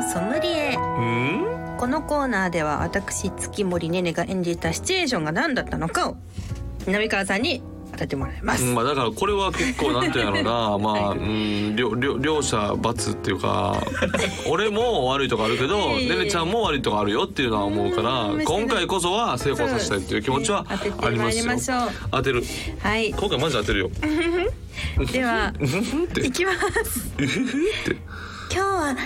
のソムリエ。うん？このコーナーでは私月森ねねが演じたシチュエーションが何だったのかを南川さんに当ててもらいます、まあだからこれは結構なんていうのな。まあ、うん両両両者罰っていうか 俺も悪いとこあるけどねねちゃんも悪いとこあるよっていうのは思うからうん今回こそは成功させたいっていう気持ちはありますよ。まいりましょう。当てる。はい。今回マジで当てるよ。ではいきます。今日は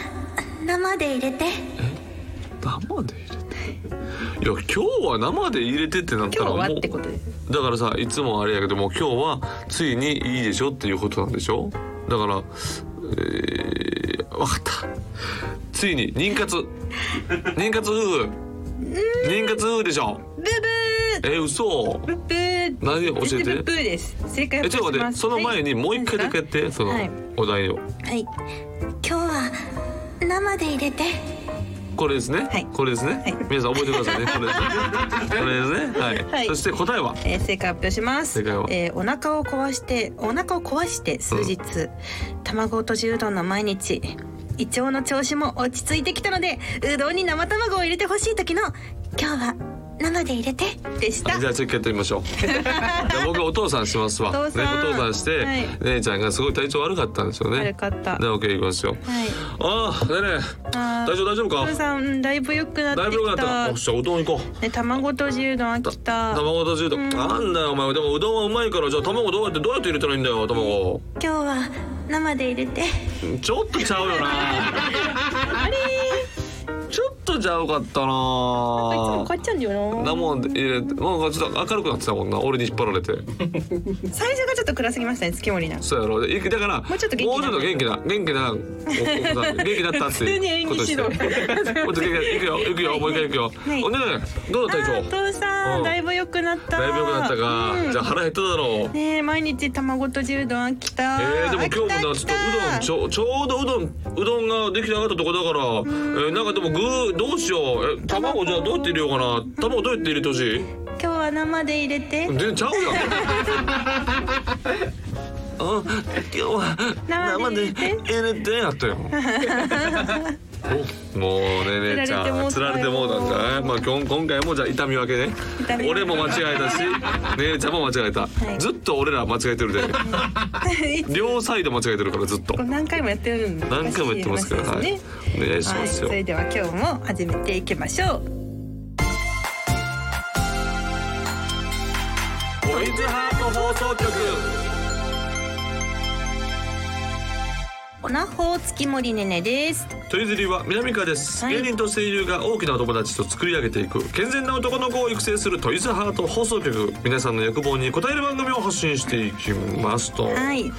生で入れて。生で入れて？いや今日は生で入れてってなった今日はらもうってことだからさいつもあれやけども今日はついにいいでしょっていうことなんでしょ？だからえー、分かった。ついに妊活。妊活夫婦。妊活夫婦でしょ？ブブえ嘘。ーブブー。何教えて？ブブーです。正解をえちょっと待って。その前にもう一回だけやって、そのはいお題を。はい。今日は生で入れて。これですね、はい。これですね、はい。皆さん覚えてくださいね。これですね。これですね。はい、はい。そして答えは？えー正解発表します。正解は？えーお腹を壊してお腹を壊して数日、卵とじうどんの毎日。胃腸の調子も落ち着いてきたのでうどんに生卵を入れてほしい時の今日は生で入れて。でした。じゃあちょっとやってみましょう。じゃあ僕お父さんしますわ。お父さん。ね、お父さんして、はい。姉ちゃんがすごい体調悪かったんですよね。悪かった。で、オッケーいきますよ。はい。ああ、ねえね大丈夫大丈夫か？お父。さんうんだいぶ良くなってだいぶ良くなきた。った。よっしゃ、うどん行こう。ね卵とじうどん飽きた。卵とじうどん、なん。だよお前でもうどんはうまいからじゃあ卵どうやってどうやって入れたらいいんだよ卵今日は生で入れて。ちょっとちゃうよな。あれちょっとちゃうかったいつもな買っちゃうんだよななもん入れてなんかちょっと明るくなってたもんな俺に引っ張られて。最初がちょっと暗すぎましたね月森な。そうやろ。いだからもうちょっと元気な。もうちょっと元気な元気なおお元気だったって普通に演ことして技指導もっと元気行くよ行くよもう一回行くよ、はい。おねえどうだあ体調お父さうん。んだいぶ良くなった。だいぶ良くなったか、うん。じゃあ腹減っただろう。ねえ毎日卵とじうどん飽きた。えー、でも今日もなちょっとうどんちょちょうどうどんうどんができてなかったとこだから、えー、なんかでも具どうしよう。え卵じゃあどうやって入れようかな。卵どうやって入れてほしい？今日は生で入れて。全然ちゃうやん。あ今日は生で入れて。やったよおもうねねちゃん釣られてもうたよ釣られてもうたんかい？まあ今日今回もじゃあ痛み分けね。俺も間違えたし姉ちゃんも間違えた、い。ずっと俺ら間違えてるで。両サイド間違えてるからずっと。何回もやってるんで何回も言ってますから、はい。お願いしますよ、はい、それでは今日も始めていきましょう。トイズハート放送局おなほ月森ねねです。トイズリは南川です、はい。芸人と声優が大きなお友達と作り上げていく健全な男の子を育成するトイズハート放送局。皆さんの欲望に応える番組を発信していきますと、はい。い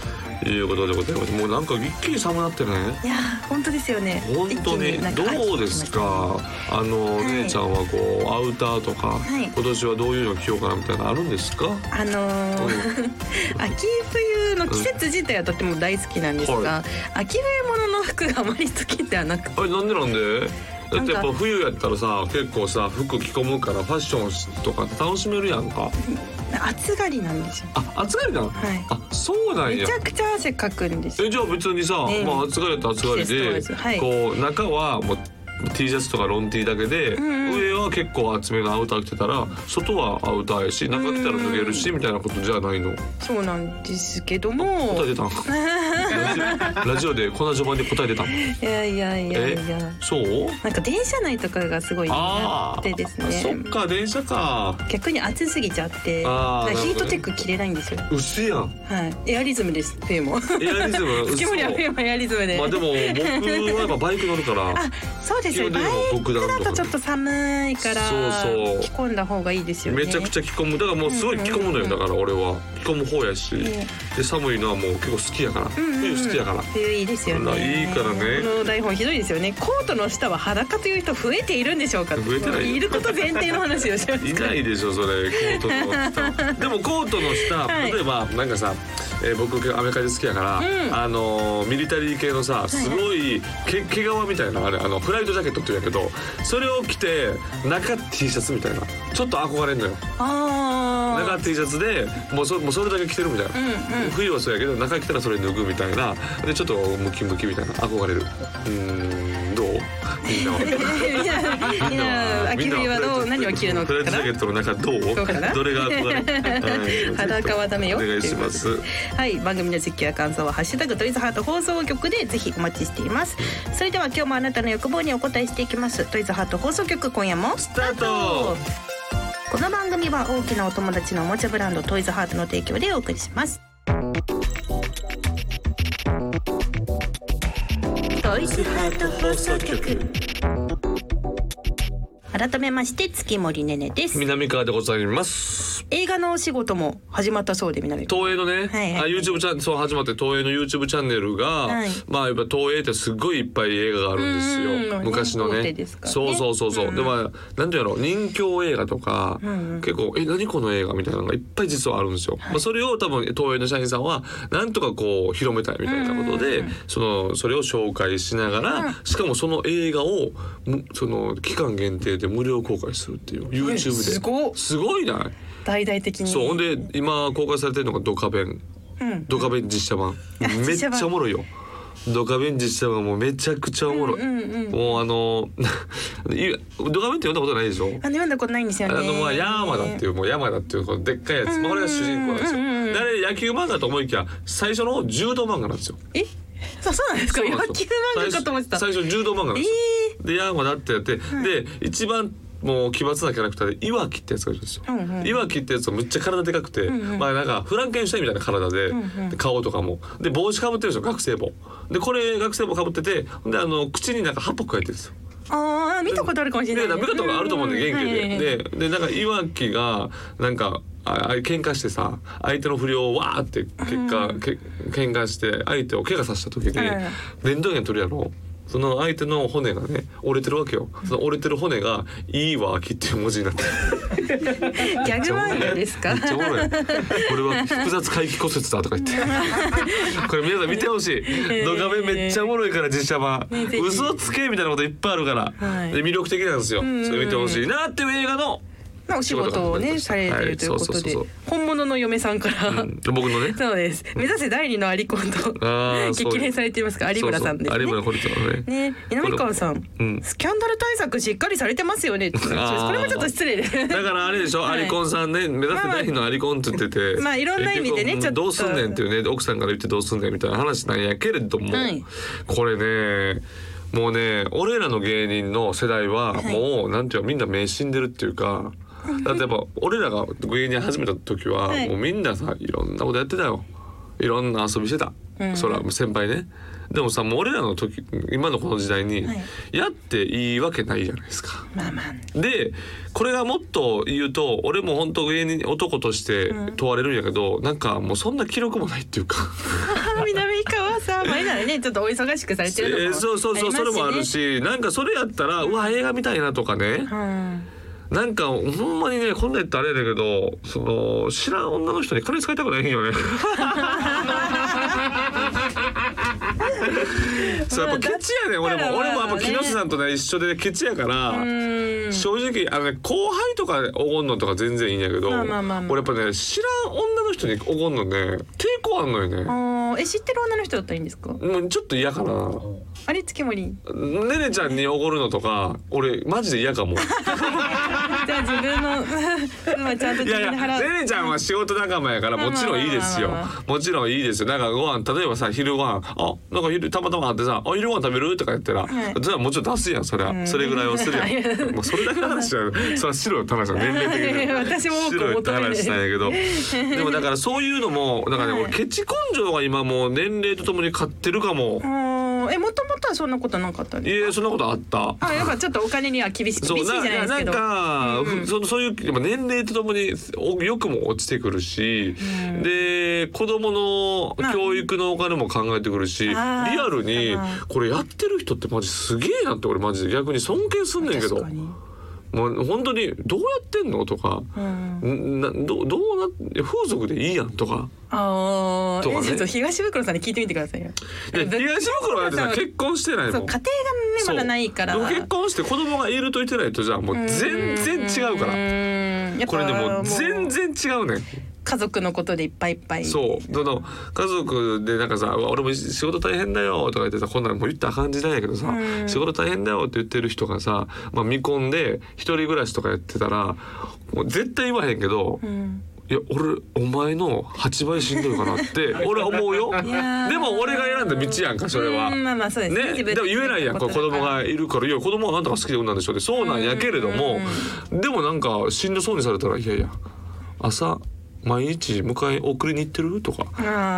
いうことでございます。もうなんか一気に寒なってね。やー本当ですよね。本当に。どうですか？あの、はい姉ちゃんはこうアウターとか、はい。今年はどういうの着ようかなみたいなのあるんですか？あのー 秋冬の季節自体はとても大好きなんですが、は秋冬物の服があまり好きではなく。てあれなんでなんで？だってやっぱ冬やったらさ結構さ服着込むからファッションとか楽しめるやんか。暑がりなんですよ。あ暑がりなの、はい。あそうなんや。めちゃくちゃ汗かくんですよ。えじゃあ別にさ、ねまあ暑がりやったら暑がりで、ずはい。こう中はもう T シャツとかロン T だけで、上は結構厚めのアウター着てたら外はアウターやし中着たら脱げるし、みたいなことじゃないの。そうなんですけども。答え出たん ラジオでこんな序盤で答え出たんいやいやいやいや。そう？なんか電車内とかがすごい苦あ手ですあそっねか電車か。逆に暑すぎちゃってヒートテック着れないんですよ。薄いやん。はい。エアリズムです冬も。エアリズム 月森は嘘。冬もエアリズムで、まあでも僕はやっぱバイク乗るから。あそうですよ基本バイクだとちょっと寒いからそうそう。着込んだ方がいいですよね。めちゃくちゃ着込む。だからもうすごい着込むのよだから俺は。着込む方やし。で寒いのはもう結構好きやから。うんうんうん。冬好きやから。冬いいですよまあねいいからね。この台本ひどいですよね。コートの下は裸という人増えているんでしょうか。増えてないよ。いること前提の話をします。いないでしょそれ。コートの下 でもコートの下、はい。例えばなんかさ、えー僕アメリカで好きやから、うん。あのーミリタリー系のさすごいけ毛皮みたいなあれあのフライトジャケットって言うんやけどそれを着て中 T シャツみたいな。ちょっと憧れんのよ。あ中 T シャツでもうそもうそれだけ着てるみたいな、うんうん。冬はそうやけど中着たらそれ脱ぐみたいな。でちょっとムキムキみたいな。憧れる。うーんみんな秋冬はどう何を着るのかフライトジャケットの中どうどうかなどれが憧れ、はい裸はダメよお願いしますはい番組の実況や感想は「ハッシュタグトイズハート放送局」でぜひお待ちしていますそれでは今日もあなたの欲望にお答えしていきますトイズハート放送局今夜もスタートこの番組は大きなお友達のおもちゃブランドトイズハートの提供でお送りしますトイズハート放送局。改めまして月森ねねです。南川でございます映画のお仕事も始まったそうで東映のね、はいはい。あ YouTube チャンそう始まって東映の YouTube チャンネルが、はい。まあやっぱ東映ってすっごいいっぱい映画があるんですよ。昔のね。ね。そうそうそうそう、うん。でまあなんていうの人気映画とか、んうん。結構え何この映画みたいなのがいっぱい実はあるんですよ、まあ、それを多分東映の社員さんはなんとかこう広めたいみたいなことで、うんそのそれを紹介しながら、うん。しかもその映画をむその期間限定で無料公開するっていう YouTube で。すごっ。すごいない？大々的に。そうほんで今公開されてるのがドカベン。うん。ドカベン実写版。めっちゃおもろいよ。ドカベン実写版もうめちゃくちゃおもろい、うんうんうんもうあの いドカベンって読んだことないでしょ？あ読んだことないんですよね。あのまあ山田っていうもう山田っていうこのでっかいやつ、まあ、これが主人公なんですよ、うんうんうんうんであれ野球漫画と思いきや最初の柔道漫画なんですよ。え？そうそうなんですか？野球漫画かと思ってた。最初最初柔道漫画なんですよ、えで山田ってやって、で一番もう奇抜なキャラクターでいわきってやつがいるんですよ。うんうん。いわきってやつはむっちゃ体でかくて、んうん。まあなんかフランケンシュタインみたいな体で,、んうんで顔とかも。で帽子かぶってるんですよ学生帽。でこれ学生帽かぶっててであの口になんかハッポくわえてるんですよ。ああ見たことあるかもしれない。で見たことがあると思うんで元気で、うんででなんかいわきがなんかああ喧嘩してさ相手の不良をわーって結果、け喧嘩して相手を怪我させた時にうんレントゲン取るやろその相手の骨がね折れてるわけよ。その折れてる骨が「いいわき」っていう文字になってる。ギャグ漫画ですか？めっちゃおもろい。これは複雑回帰骨折だとか言って。これ皆さん見てほしい。動画面めっちゃおもろいから実写版。嘘つけみたいなこといっぱいあるから、はい。で魅力的なんですよ。それ見てほしいなっていう映画のまあお仕事をねされてるということで本物の嫁さんから、うん。僕のね？そうです。目指せ第二のアリコンと激励されていますか？有村さんです有村堀ちゃんのね。ね。南川さん、うん。スキャンダル対策しっかりされてますよねこれー。もちょっと失礼で。だからあれでしょ、はい。アリコンさんね目指せ第二のアリコンって言ってて、まあいろんな意味でねちょっと。どうすんねんっていうね奥さんから言ってどうすんねんみたいな話なんやけれども、はい。これねもうね俺らの芸人の世代はもう、なんていうかみんな目死んでるっていうか。だってやっぱ俺らが芸人始めた時は、はい。もうみんなさいろんなことやってたよ。いろんな遊びしてた、うん。そら先輩ね。でもさもう俺らの時今のこの時代に、はい。やっていいわけないじゃないですか。まあまあ。でこれがもっと言うと俺も本当芸人男として問われるんやけど、なんかもうそんな記録もないっていうか、南川さん前ならねちょっとお忙しくされてるのもえーそうそうそう、それもあるしなんかそれやったらうわ映画見たいなとかね、うんなんかほんまにねこんなん言ったらあれだけどその知らん女の人に金使いたくないんよね。そうやっぱケチやねん俺も俺もやっぱ木下さんとね一緒でケチやから。うん正直あの、ね、後輩とかおごんのとか全然いいんやけど、まあまあまあまあ俺やっぱね知らん女の人におごんのね抵抗あんのよね。え知ってる女の人だったらいいんですか？もうちょっと嫌かな。あれ月森ねねちゃんにおごるのとか俺マジで嫌かも。じゃあ自分のまあちゃんといやいや自分で払う。ねねちゃんは仕事仲間やからもちろんいいですよ。まあまあまあもちろんいいですよ。なんかご飯例えばさ昼ご飯あなんか昼たまたまあってさあ昼ご飯食べる？とか言ったら、はい。じゃあもちろん出すやんそれは、ん。それぐらいはするやん。もうそれだけの話やそれは白いって話だ年齢的に 私も多く白い。って話なんやけど。でもだからそういうのもだからね、はい。俺ケチ根性が今もう年齢とともに勝ってるかも、うんえもともとはそんなことなかったんいですやそんなことあった。あやっぱちょっとお金には厳しい厳しいじゃないですけど。なんか、うん。ふそそういう年齢とともにお欲も落ちてくるし、で子供のまあ教育のお金も考えてくるし、リあーアルにあこれやってる人ってマジすげえなって俺マジで逆に尊敬すんねんけどもう本当にどうやってんの？とか、うん。んなどどうな風俗でいいやんとか。ああ、とかね。えちょっと東袋さんに聞いてみてくださいよ。東袋は結婚してないもん。そう家庭がねまだないから。結婚して子供がいると言ってないとじゃあもう全然違うから。これでもう全然違うねん家族のことでいっぱいいっぱい。そう。その家族でなんかさうわ「俺も仕事大変だよ」とか言ってさこんなんもう言ったらあかん時代やけどさ、うん。仕事大変だよって言ってる人がさ、まあ、見込んで一人暮らしとかやってたらもう絶対言わへんけど、うん。いや俺お前の8倍しんどいかなって 俺は思うよ。でも俺が選んだ道やんかそれは。うんまあまあそうですね。ね、でも言えないやん子供がいるから「いや子供はあんたが好きで産んだんでしょ」ってそうなんやけれどもでもなんかしんどそうにされたら「いやいや朝毎日迎え送りに行ってる?」とか。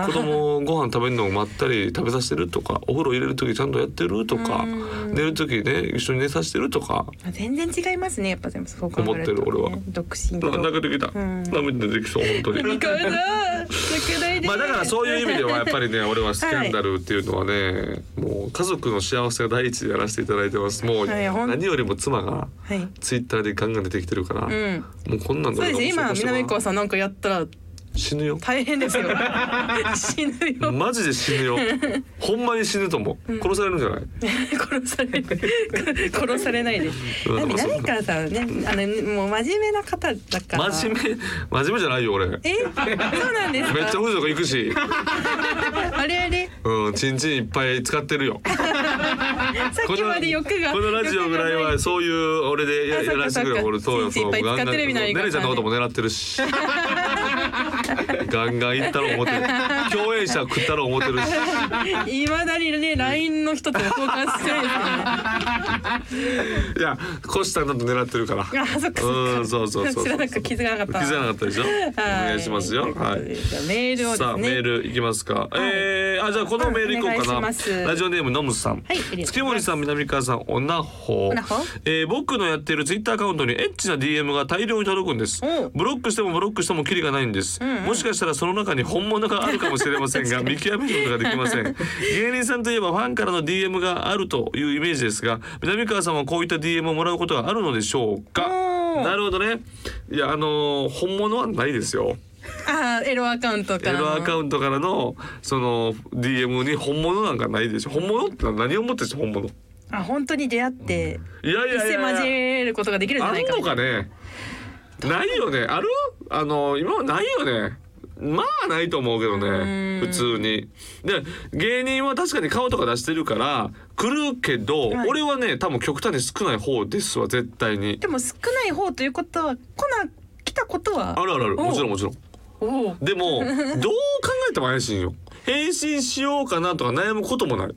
子供ご飯食べるのを待ったり食べさせてるとか。お風呂入れる時ちゃんとやってる？とか。うん。寝る時ね一緒に寝させてる？とか。全然違いますね。やっぱでもそう考えると、ね、思ってる俺は。独身と。泣けてきた。うん。涙出てきそう本当に。まあだからそういう意味ではやっぱりね俺はスキャンダルっていうのはね、もう家族の幸せが第一でやらせていただいてます。もう何よりも妻がはい。ツイッターでガンガン出てきてるから、うん。もうこんなんでそうです今南川さんなんかやったら个死ぬよ。大変ですよ。死ぬよ。マジで死ぬよ。ほんまに死ぬと思う。殺されるんじゃない？殺される。殺されないでうんだって南川さんはねあのもう真面目な方だから。真面目？真面目じゃないよ俺。めっえ？そうなんですか？ちゃ風俗行くし。あれあれ？うんチンチンいっぱい使ってるよ。さっきまで欲がこのラジオぐらいはそういう俺でやらせてくれ俺そうよそうチンチンねねちゃんのことも狙ってるし ガンガン行ったら思ってる。共演者食ったら思ってるし。いまだにね LINE の人と交換してない いやコシタンだと狙ってるから。あそっかそっか。うんそうそうそう知らなく気づかなかった。気づかなかったでしょ？お願いしますよ。はい。じゃあメールをですね。さあメールいきますか、えー、あじゃあこのメールいこうかな。ラジオネームのむさん、はい月森さん南川さんおなほおなほえー、僕のやってるツイッターアカウントにエッチな DM が大量に届くんです。おブロックしてもブロックしてもキリがないんです、んうんもしかしたらその中に本物があるかもしれませんが見極めることができません。芸人さんといえばファンからの DM があるというイメージですが南川さんはこういった DM をもらうことがあるのでしょうか？なるほどね。いやあのー本物はないですよ。あーエロアカウントかエらロアカウントからのその DM に本物なんかないでしょ。本物って何をもってして本物？あ本当に出会っていやい一世やいや。交えることができるんじゃあないかるのかね？ないよね。ある？あの今はないよね。まあないと思うけどね。うん。普通に。で芸人は確かに顔とか出してるから来るけど、はい。俺はね多分極端に少ない方ですわ絶対に。でも少ない方ということは来な来たことは？あるあるある。もちろんもちろん。でもどう考えても怪しいよ。返信しようかなとか悩むこともない。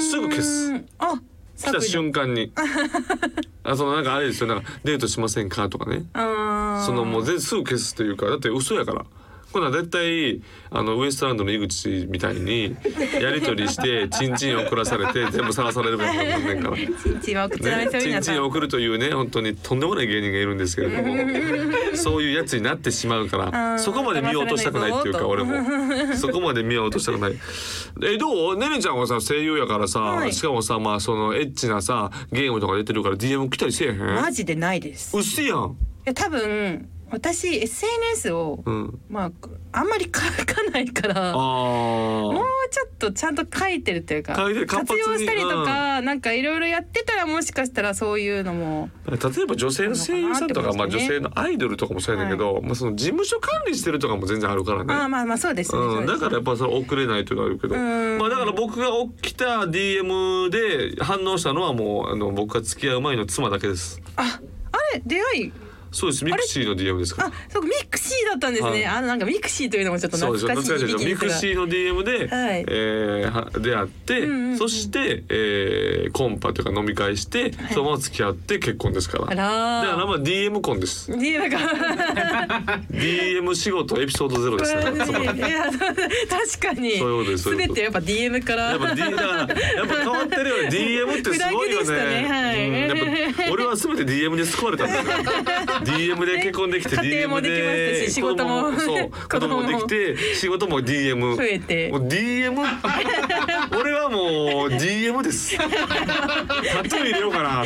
すぐ消す。あ来た瞬間に。あそのなんかあれですよ。なんかデートしませんか？とかね。そのもう全すぐ消すというか。だって嘘やからこんなん絶対あのウエストランドの井口みたいにやり取りして チンチン送らされて全部さらされることになんねんから。ね、チンチンは送っちゃダメですよチンチン送るというね本当にとんでもない芸人がいるんですけれども そういうやつになってしまうかあらーそこまで見ようとしたくないっていうか俺も。そこまで見ようとしたくない。えどう？ねねちゃんはさ声優やからさ、はい。しかもさまあそのエッチなさゲームとか出てるから DM 来たりせえへん？マジでないです。うっせやん。いや多分私 SNS を、うん。まああんまり書かないからあもうーちょっとちゃんと書いてるっていうか活用したりとか、なんかいろいろやってたらもしかしたらそういうのも例えば女性の声優さんとか、まあ、女性のアイドルとかもそうやねんけど、まあ、その事務所管理してるとかも全然あるからね。ああまあまあそうです。ね、うん、だからやっぱぱそれ遅れないというのはあるけど、うん。まあだから僕が起きた DM で反応したのはもうあの僕が付き合う前の妻だけです。ああれ出会いそうです。ミクシーの DM ですか？らあ。そうかミクシーだったんですね、はい。あのなんかミクシーというのもちょっとそうです。よ懐かしいです。よミクシーの DM で、はい。えーは出会って、うんうんうん。そして、えーコンパというか飲み会して、そのまま付き合って結婚ですから。あだかららまあ DM 婚です。ーねなんか DM 仕事エピソードゼロですから。妻いや確かに。そういうことですそういうこと。全てやっぱ DM から。やっぱ D だからやっぱ変わってるよね。DM ってすごいよね。ね。はい。うん。やっぱ俺は全て DM で救われたんだよ。DM で結婚できて家庭もできましたでし仕事もそう子供もできて仕事も DM 増えて。もう DM 俺はもう DM です。タトゥー入れようかな。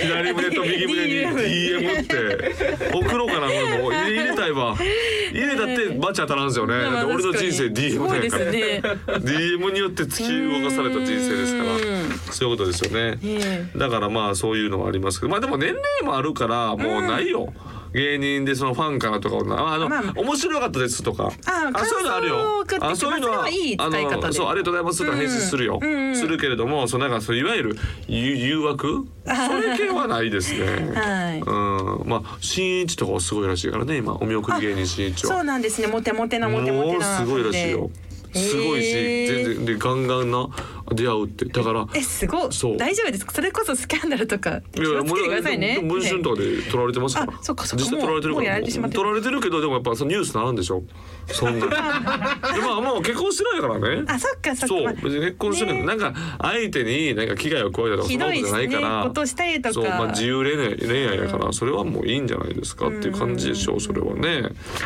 左胸と右胸に DM って。送ろうかな俺も。う入れたいわ。入れたってバチ当たらんすよね。まあ俺の人生 DM だから。ね。DM によって突き動かされた人生ですから。うん。そういうことですよね。え。だからまあそういうのはありますけど。まあでも年齢もあるからもうないよ芸人でそのファンからとかああの、まあまあ。面白かったですとか。あそういうのあるよ。あそういうのはいい使い方そうありがとうございますとか返信するよ、するけれどもそうなんかそういわゆる誘誘惑？それ系はないですね。はい。うん。まあ新一とかはすごいらしいからね今。お見送り芸人新一は。そうなんですね。モテモテなモテモテなもうすごいらしいよ。すごいし全然でガンガンな出会うって。だからえすごい。そう。大丈夫ですか？それこそスキャンダルとか気いやをつけてくださいね。文春とかで取られてますから。あそっかそっか。実際取られてるから取られてるけどでもやっぱそのニュースならんでしょそんなでまあもう結婚してないからね。あそっかそっか。そうまあ別に結婚してない、ね。なんか相手になんか危害を加えたとかそんなことじゃないから。ねことしたりとか。そうまあ自由恋愛恋愛やからそれはもういいんじゃないですかっていう感じでしょうそれはね。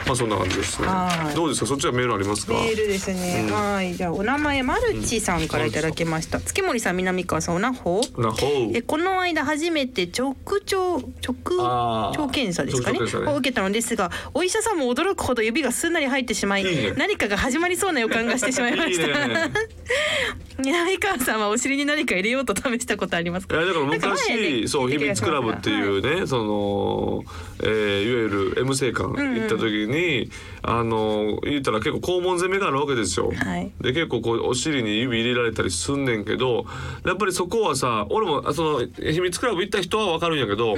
まあそんな感じですね。はい。どうですか？そっちはメールありますか？メールですね、はい。じゃあお名前マルチさんからいただきました、月森さん南川さんおなほなほう。えこの間初めて直腸直腸検査ですかね。を受けたのですがお医者さんも驚くほど指がすんなり入ってしまい何かが始まりそうな予感がしてしまいました。いいね南川さんはお尻に何か入れようと試したことありますか？いやだから昔そう秘密クラブっていうね、その、えー、いわゆる M 生館行った時に、あの言ったら結構肛門攻めがあるわけですよ。はい。で結構こうお尻に指入れられたりすんねんけどやっぱりそこはさ俺もあその秘密クラブ行った人は分かるんやけど、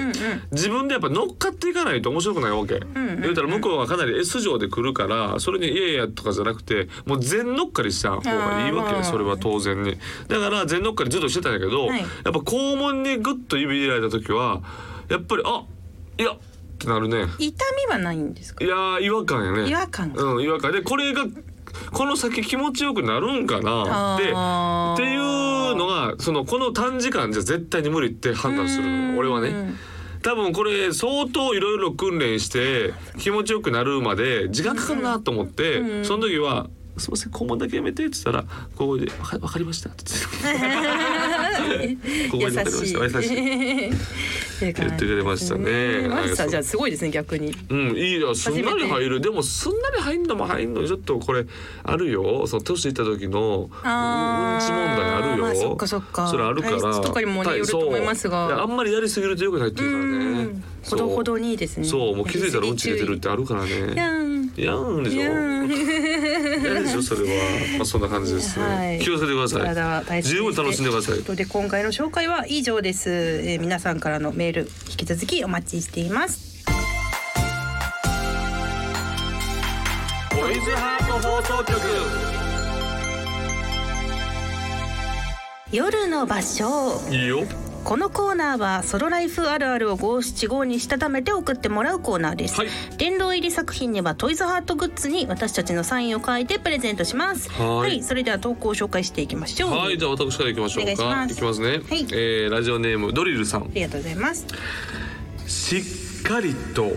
自分でやっぱ乗っかっていかないと面白くないわけ。言うたら向こうはかなり S 上で来るからそれに「いやいや」とかじゃなくてもう全乗っかりした方がいいわけそれは当然に。だから全乗っかりずっとしてたんやけど、はいやっぱ肛門にグッと指入れられた時はやっぱりあいやってなるね。痛みはないんですか？いやー違和感やね。違和感うん違和感でこれがこの先気持ちよくなるんかなってっていうのがそのこの短時間じゃ絶対に無理って判断する俺はね。多分これ相当いろいろ訓練して気持ちよくなるまで時間かかるなと思って、その時は「すいません肛門だけやめて」って言ったらここで「わかりました」って言って。ここにわかりました。優しい。言言ってくれましたね。マジさはいじゃあすごいですね逆に。うん、いいよ。すんなり入る。でもすんなり入んのも入んのちょっとこれあるよ。その年いった時のうんち問題あるよ、まあそっかそっか。それあるから。とかにもよると思いますが。あんまりやりすぎるとよくないっていうからね。うん。ほどほどにですね。そうもう気づいたらうんち出てるってあるからね。やん。やんでしょやん。やでしょそれは。まあそんな感じですね、はい。気をつけてくださ体はい大切に十分楽しんでください。ということで今回の紹介は以上です、えー皆さんからのメール引き続きお待ちしています。トイズハート放送局。夜の場所。いいよこのコーナーはソロライフあるあるを五七五にしたためて送ってもらうコーナーです、はい。入り作品にはトイズハートグッズに私たちのサインを書いてプレゼントします。はい。それでは投稿を紹介していきましょう。はいじゃあ私からいきましょうか。お願いします。きますね、はい。えーラジオネームドリルさん。ありがとうございます。しっかりと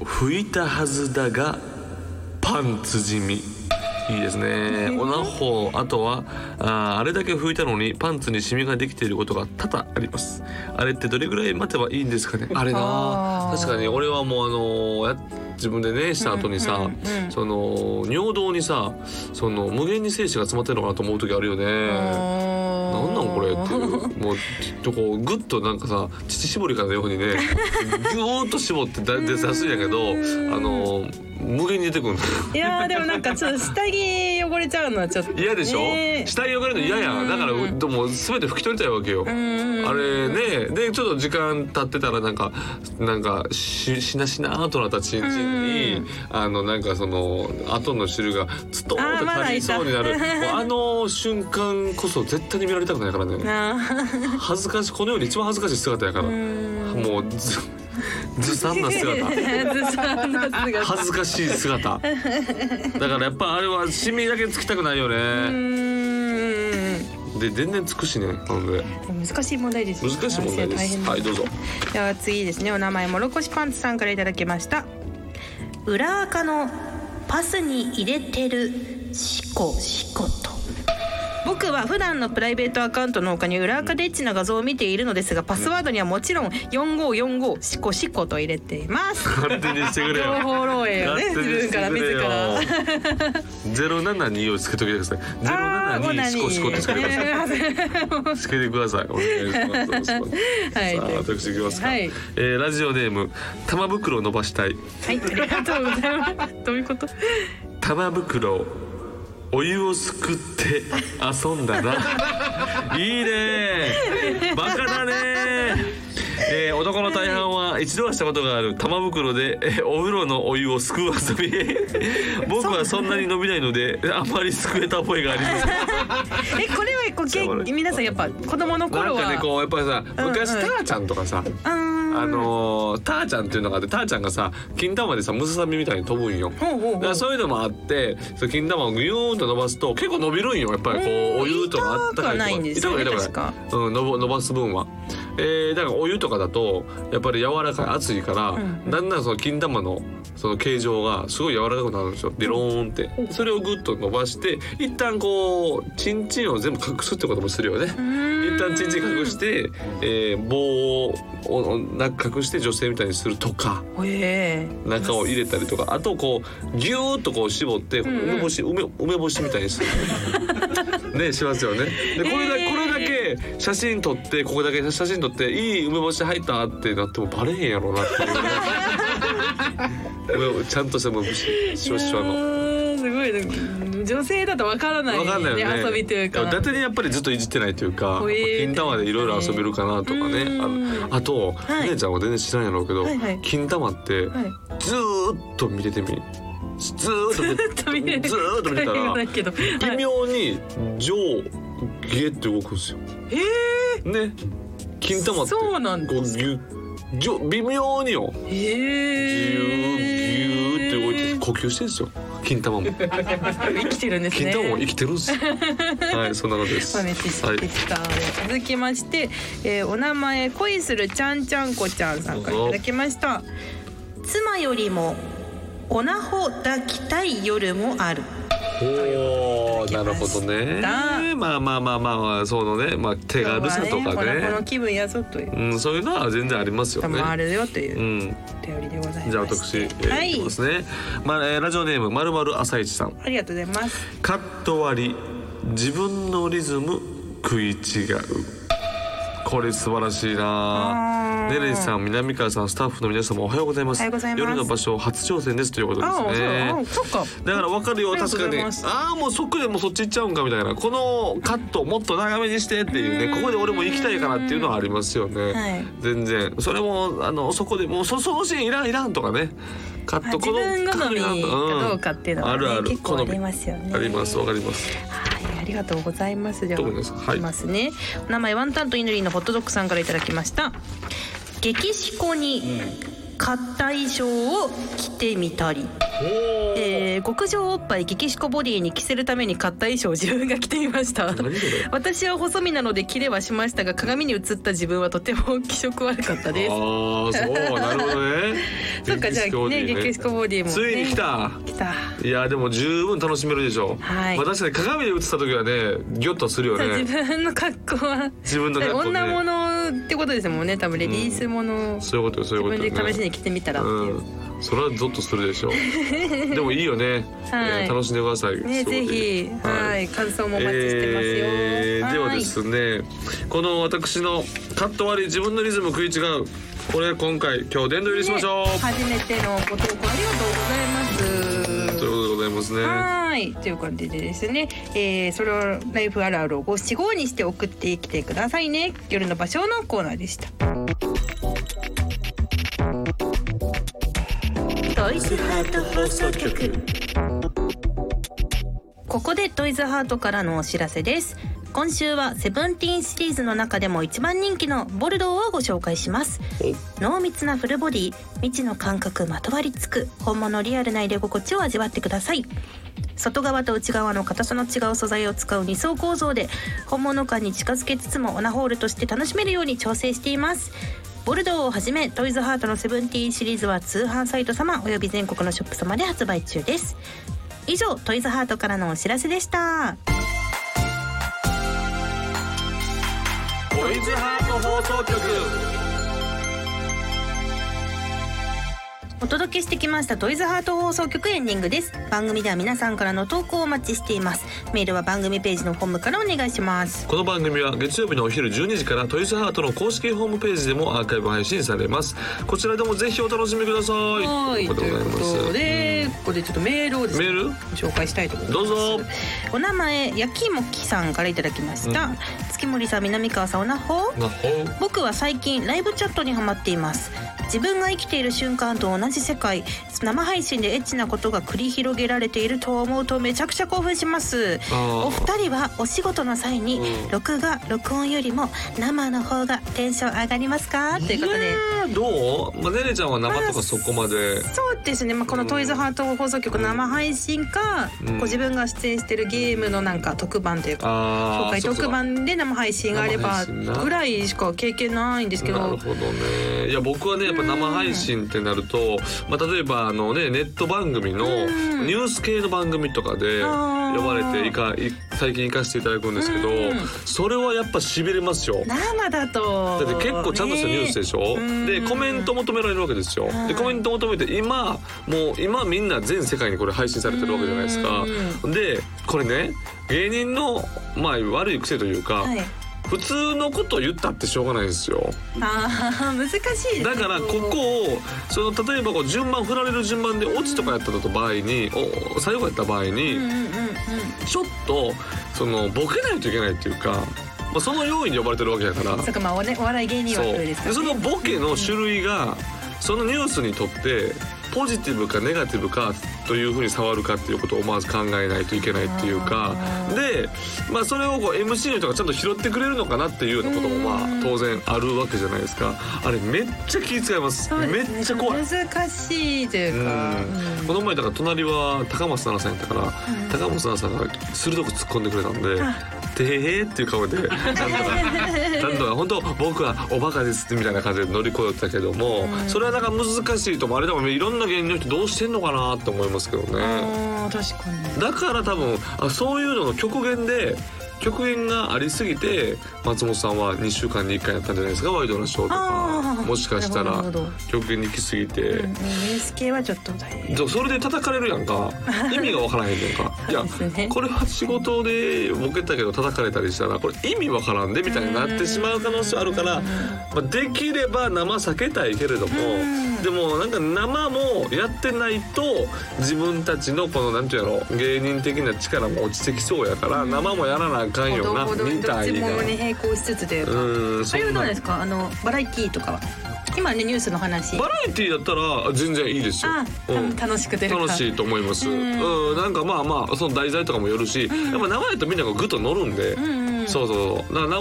拭いたはずだがパンツ地味いいですね。おなほあとはあーあれだけ拭いたのにパンツにシミができていることが多々あります。あれってどれぐらい待てばいいんですかね。あれな確かに俺はもうあのーや自分でねした後にさ、その尿道にさその無限に精子が詰まってるのかなと思う時あるよね。なんなんこれっていう。もうちょっとこうグッとなんかさ乳搾りかのようにねギューッと絞ってだ出すんやけどあの無限に出てくるの。いやーでもなんかちょっと下着汚れちゃうのはちょっと嫌でしょ、ね下着汚れるの嫌や。だからでも全て拭き取りたいわけよ、んあれねでちょっと時間経ってたらなんかなんかししなしなとなったチンチンにあのなんかその後の汁がツトーンと足りそうになる。ああの瞬間こそ絶対に見られたくないからね。な恥ずかしいこの世に一番恥ずかしい姿やから。もうずずさんな姿。恥ずかしい姿。だからやっぱあれはシミだけつきたくないようねで全然つくしねほんで。難しい問題ですね難しい問題です。はいどうぞ。では次ですね。お名前もろこしパンツさんからいただきました裏垢のパスに入れてるシコシコと。僕僕は普段のプライベートアカウントの他に裏垢でエッチな画像を見ているのですがパスワードにはもちろん4545シコシコと入れています。勝手にしてくれ情よ報漏洩をね勝手に自分から自らゼロ七二をつけといてください。ゼロ七二シコシコってつけてください。はいつけてください。お願いします。さあ私いきますか。はいえーラジオネーム玉袋伸ばしたい。はいありがとうございますどういうこと？玉袋お湯をすくって遊んだないいね バカだねえー男の大半は一度はしたことがある玉袋で、えーお風呂のお湯をすくう遊び。僕はそんなに伸びないのであんまりすくえた覚えがありません えこれはこうけ皆さんやっぱ子供のなん頃はかねこうやっぱりさ昔うんうん。ターちゃんとかさ、あー。あのーターちゃんっていうのがあってターちゃんがさ金玉でさムササビみたいに飛ぶんよ。ほうほうほう。そういうのもあってその金玉をグユーンと伸ばすと結構伸びるんよ。やっぱりこうお湯とかあったかいと痛くはないんですよね痛くない痛くない。うん伸ばす分は。えー、だからお湯とかだとやっぱり柔らかい熱いから、ん。だんだんその金玉のその形状がすごい柔らかくなるんですよ。ビローンって。それをグッと伸ばして一旦こうチンチンを全部隠すってこともするよね。一旦チンチン隠して、えー、棒を隠して女性みたいにするとかええ。中を入れたりとか。あとこうギューッとこう絞ってんうん。梅干し梅梅干しみたいにする。ねしますよね。でこれだえー。これ写真撮ってここだけ写真撮っていい梅干し入ったってなってもバレへんやろうなっていう 梅ちゃんとした梅干しシュワシュワの。のすごいね女性だとわからないわかんないよね。遊びというか伊達にやっぱりずっといじってないというか、金玉でいろいろ遊べるかなとかね。うんああと、はい姉ちゃんは全然知らんやろうけど、はいはい金玉ってはいずーっと見ててみ。ずーっと見てたらだけど微妙に上下って動くんですよ。えね。金玉ってそうなんこうですギュ上微妙によ。ー、ギューギューって動い。て呼吸してるんですよ。金玉も。生きてるんですね金玉も生きてるんですよ。はい、そんなのです。豆知識はい。でした、続きまして、えーお名前恋するちゃんちゃんこちゃんさんからい。ただきました妻よりもおなほ抱きたい。夜もあるおお、なるほどね。だまあまあまあまあまあ、そのね、まあ手軽さとかねおなほのね。気分やそといううん、そういうのは全然ありますよこともあね。るよといううんお便りでございますじゃあ私、えーはいいきますね。まあ、えーラジオネームまるまる朝市さん。ありがとうございますカット割り、自分のリズム食い違う。これ素晴らしいな。ねねさん南川さんスタッフの皆様おはようございます。夜の場所初挑戦ですということああですねだから分かるよ確かに。ああもうそっくりもうそっち行っちゃうんかみたいなこのカットもっと長めにしてっていうねここで俺も行きたいかなっていうのはありますよね、はい。全然。それもあのそこでもうそそのシーンいらんいらんとかね。カッまあト自分好みかどうかっていうのは、ねあるある。結構あ好みりますよね。ありますわかります。はい、ありがとうございます。では、はいますね。お名前ワンタンとイヌリーのホットドッグさんからいただきました。激しこに買った衣装を着てみたり。えー極上おっぱい激しこボディに着せるために買った衣装を自分が着てみました。私は細身なので着れはしましたが鏡に映った自分はとても気色悪かったです。ああそう。なるほどね。そっかじゃあね激しこボディも、ね、ついに来た。来た。いやでも十分楽しめるでしょはい。まあ確かに鏡で映った時はねギョッとするよそう自ね分の格好は。自分の格好ね。女物ってことですもんね多分レディースものをそういうことよそういう自ことよね。分で試しに着てみたらっていう、うん。それはゾッとするでしょう。でもいいよね、はい。えー楽しんでくださいねぜひ。はい、感想もお待ちしてますよ、えーではですねこの私のカット割り自分のリズム食い違うこれ今回今日殿堂入りしましょう、ね初めてのご投稿ありがとうございます。ということでございますね。はい。という感じでですね、えー、それをライフあるあるを五七五にして送ってきてくださいね。夜の場所のコーナーでしたトイズハート放送局。ここでトイズハートからのお知らせです。今週はセブンティーンシリーズの中でも一番人気のボルドーをご紹介します。濃密なフルボディ未知の感覚まとわりつく本物リアルな入れ心地を味わってください。外側と内側の硬さの違う素材を使う2層構造で本物感に近づけつつもオナホールとして楽しめるように調整していますボルドーをはじめトイズハートのセブンティーンシリーズは通販サイト様および全国のショップ様で発売中です。以上トイズハートからのお知らせでした。トイズハート放送局。お届けしてきましたトイズハート放送局エンディングです。番組では皆さんからの投稿をお待ちしています。メールは番組ページのフォームからお願いします。この番組は月曜日のお昼12時からトイズハートの公式ホームページでもアーカイブ配信されます。こちらでもぜひお楽しみください。はい。とということでございます。いうこここでちょっとメールをですね。メール？紹介したいと思います。どうぞ。お名前やきもきさんからいただきました、うん。月森さん南川さんおなほなほ僕は最近ライブチャットにハマっています自分が生きている瞬間と同じ世界生配信でエッチなことが繰り広げられていると思うとめちゃくちゃ興奮します。お二人はお仕事の際にうん。録画録音よりも生の方がテンション上がりますか？ということで。どう、まあ、ねねちゃんは生とかそこまで。そうですね、まあ、このトイズハート放送局生配信か、うん。自分が出演してるゲームのなんか特番というかあ紹介特番で生配信があればぐらいしか経験ないんですけど。なるほどね。いや僕はねやっぱ生配信ってなると、まあ、例えばあのねネット番組のうん。ニュース系の番組とかで呼ばれていかい最近行かせていただくんですけどうん。それはやっぱしびれますよ。生だと。だって結構ちゃんとしたニュースでしょ、ねでコメント求められるわけですよ。うんでコメント求めて今もう今みんな全世界にこれ配信されてるわけじゃないですか。でこれね芸人のまあ悪い癖というか、はい普通のことを言ったってしょうがないんですよ。あー難しいですね。だからここをその例えばこう順番振られる順番でオチとかやったと場合にお最後やった場合にうんうんうんうん。ちょっとそのボケないといけないっていうか、まあ、その要因に呼ばれてるわけだから。そっかまあお,、ね、お笑い芸人そう枠ですから、でそね、のボケの種類がそのニュースにとってポジティブかネガティブかというふうに触るかっていうことをまず考えないといけないっていうかで、まあ、それをこう MC の人がちゃんと拾ってくれるのかなっていうようなこともまうん。あ当然あるわけじゃないですか。あれめっちゃ気遣います。そうめっちゃ怖い。難しいというか、うん。この前だから隣は高松菜奈さんやったから、ん。高松菜奈さんが鋭く突っ込んでくれたんであ「てへーっていう顔でなんとか なんとか本当僕はおバカですみたいな感じで乗り越えたけども、うんそれはなんか難しいと思うあれでもいろんな芸人の人どうしてんのかなって思いますけどね。確かにだから多分あそういうのの極限で極限がありすぎて松本さんは2週間に1回やったんじゃないですかワイドナショーとあかーもしかしたらなるほどなる極限に行き過ぎて。はちょっと大変それで叩かれるやんか。意味がわからへんやんか。いやこれは仕事でボケたけど叩かれたりしたらこれ意味わからんでみたいになってしまう可能性あるから、まあ、できれば生避けたいけれどもうん。でもなんか生もやってないと自分たちのこのなんていうやろ芸人的な力も落ちてきそうやから生もやらなあかんよな。みたいなどっちもね並行しつつというか、うんあれはどうなですか？あのバラエティーとかは。今ねニュースの話。バラエティーだったら全然いいですよ。あ、うん。楽しく出るか楽しいと思います。ううんん、なんかまあまあその題材とかもよるし、やっぱ生やとみんながグッと乗るんで、そうそう。だかバ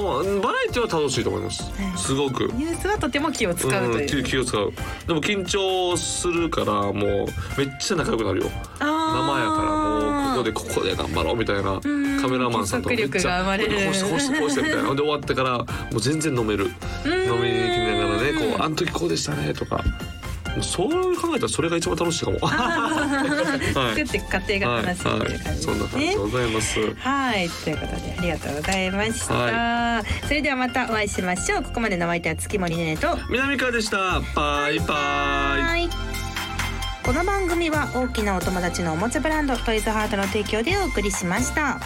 ラエティは楽しいと思います。すごく。ニュースはとても気を使うとう。ん、いう、気気を使う。でも緊張するからもうめっちゃ仲良くなるよ。生やからもうここでここで頑張ろうみたいな。うんカメラマンさんとかめっちゃこうしてこうしてこうしてみたいな。で終わってからもう全然飲める。飲みに行きながらねこうあの時こうでしたねとか。もうそう考えたらそれが一番楽しいかも。はい。作っていく過程が楽しいという感じですね、そんな感じでございます。はいということでありがとうございました、はそれではまたお会いしましょう。ここまでのお相手は月森ねねと。南川でした。バイバイ。はいこの番組は大きなお友達のおもちゃブランドトイズハートの提供でお送りしました